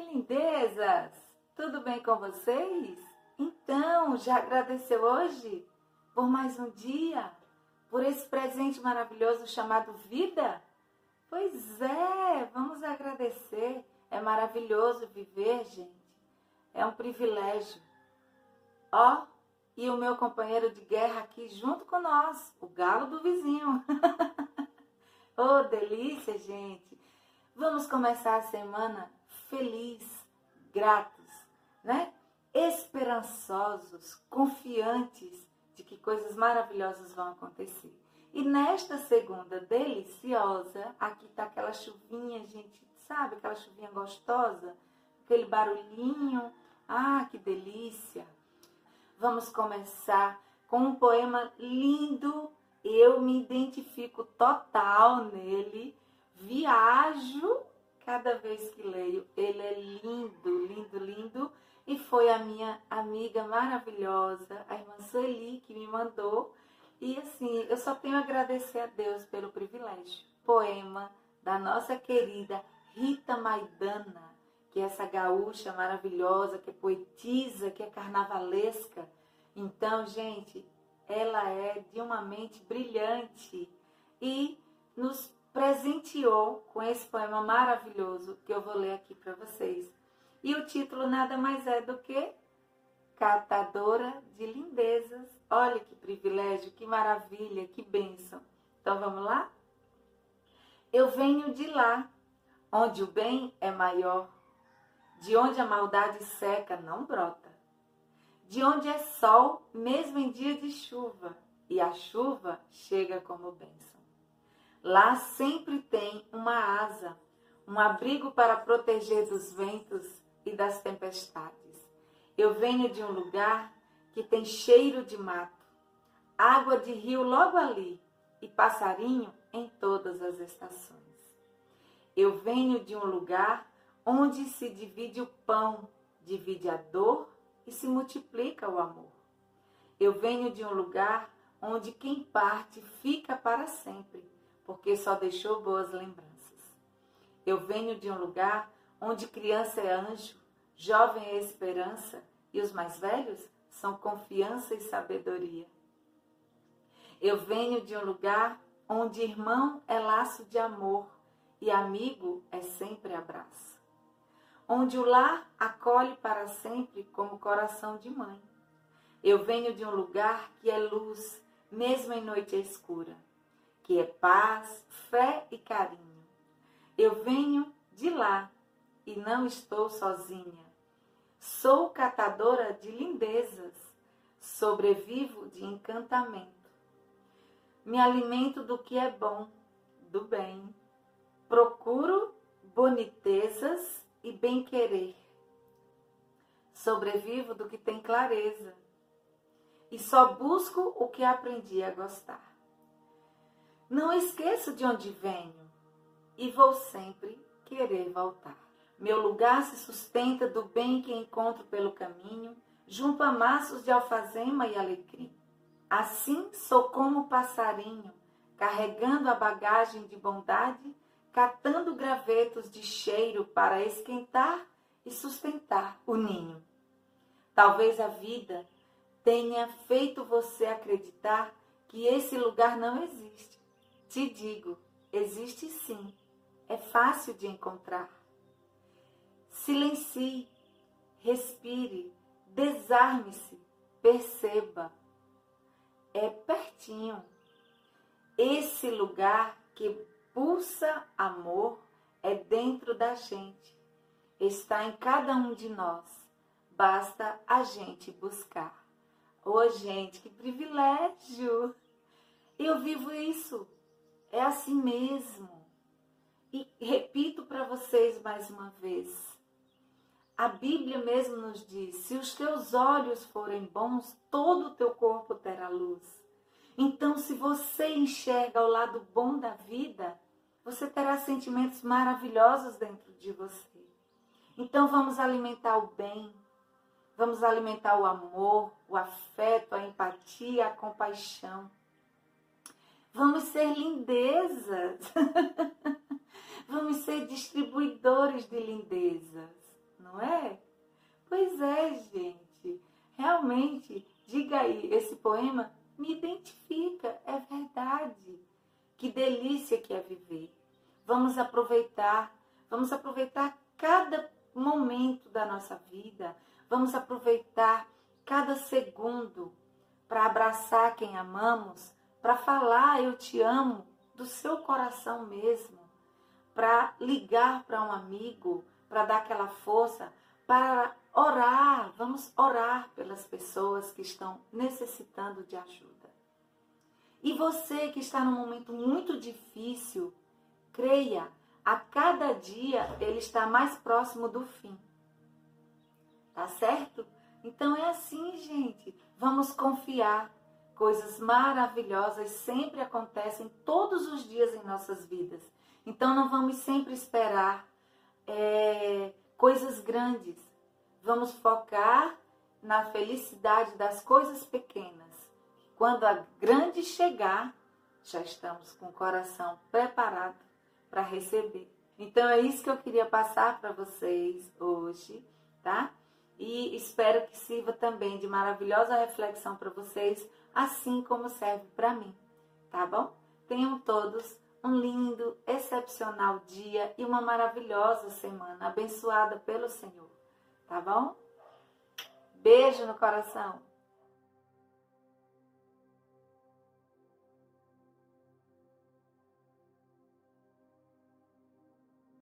lindezas! Tudo bem com vocês? Então, já agradeceu hoje por mais um dia? Por esse presente maravilhoso chamado vida? Pois é, vamos agradecer. É maravilhoso viver, gente. É um privilégio. Ó, e o meu companheiro de guerra aqui junto com nós, o galo do vizinho. oh, delícia, gente. Vamos começar a semana feliz, gratos, né? Esperançosos, confiantes de que coisas maravilhosas vão acontecer. E nesta segunda deliciosa, aqui tá aquela chuvinha, gente, sabe? Aquela chuvinha gostosa, aquele barulhinho. Ah, que delícia! Vamos começar com um poema lindo. Eu me identifico total nele. Viajo cada vez que leio. Ele é lindo, lindo, lindo. E foi a minha amiga maravilhosa, a irmã Sueli, que me mandou. E assim, eu só tenho a agradecer a Deus pelo privilégio. Poema da nossa querida Rita Maidana, que é essa gaúcha maravilhosa, que é poetisa, que é carnavalesca. Então, gente, ela é de uma mente brilhante e nos presenteou com esse poema maravilhoso que eu vou ler aqui para vocês. E o título nada mais é do que Catadora de Lindezas. Olha que privilégio, que maravilha, que bênção. Então vamos lá? Eu venho de lá, onde o bem é maior, de onde a maldade seca não brota, de onde é sol mesmo em dia de chuva, e a chuva chega como bênção. Lá sempre tem uma asa, um abrigo para proteger dos ventos e das tempestades. Eu venho de um lugar que tem cheiro de mato, água de rio logo ali e passarinho em todas as estações. Eu venho de um lugar onde se divide o pão, divide a dor e se multiplica o amor. Eu venho de um lugar onde quem parte fica para sempre porque só deixou boas lembranças. Eu venho de um lugar onde criança é anjo, jovem é esperança e os mais velhos são confiança e sabedoria. Eu venho de um lugar onde irmão é laço de amor e amigo é sempre abraço. Onde o lar acolhe para sempre como coração de mãe. Eu venho de um lugar que é luz, mesmo em noite escura que é paz, fé e carinho. Eu venho de lá e não estou sozinha. Sou catadora de lindezas, sobrevivo de encantamento. Me alimento do que é bom, do bem. Procuro bonitezas e bem-querer. Sobrevivo do que tem clareza. E só busco o que aprendi a gostar. Não esqueço de onde venho e vou sempre querer voltar. Meu lugar se sustenta do bem que encontro pelo caminho, junto a maços de alfazema e alecrim. Assim sou como o passarinho, carregando a bagagem de bondade, catando gravetos de cheiro para esquentar e sustentar o ninho. Talvez a vida tenha feito você acreditar que esse lugar não existe te digo, existe sim, é fácil de encontrar. Silencie, respire, desarme-se, perceba. É pertinho. Esse lugar que pulsa amor é dentro da gente. Está em cada um de nós. Basta a gente buscar. Ô, oh, gente, que privilégio! Eu vivo isso é assim mesmo. E repito para vocês mais uma vez. A Bíblia mesmo nos diz: se os teus olhos forem bons, todo o teu corpo terá luz. Então, se você enxerga o lado bom da vida, você terá sentimentos maravilhosos dentro de você. Então, vamos alimentar o bem, vamos alimentar o amor, o afeto, a empatia, a compaixão. Vamos ser lindezas. Vamos ser distribuidores de lindezas. não é? Pois é, gente. Realmente, diga aí, esse poema me identifica, é verdade. Que delícia que é viver. Vamos aproveitar, vamos aproveitar cada momento da nossa vida, vamos aproveitar cada segundo para abraçar quem amamos, para falar eu te amo do seu coração mesmo, para ligar para um amigo, para dar aquela força, para orar, vamos orar pelas pessoas que estão necessitando de ajuda. E você que está num momento muito difícil, creia, a cada dia ele está mais próximo do fim. Tá certo? Então é assim, gente. Vamos confiar. Coisas maravilhosas sempre acontecem todos os dias em nossas vidas. Então não vamos sempre esperar é, coisas grandes. Vamos focar na felicidade das coisas pequenas. Quando a grande chegar, já estamos com o coração preparado para receber. Então é isso que eu queria passar para vocês hoje, tá? E espero que sirva também de maravilhosa reflexão para vocês, assim como serve para mim, tá bom? Tenham todos um lindo, excepcional dia e uma maravilhosa semana, abençoada pelo Senhor, tá bom? Beijo no coração.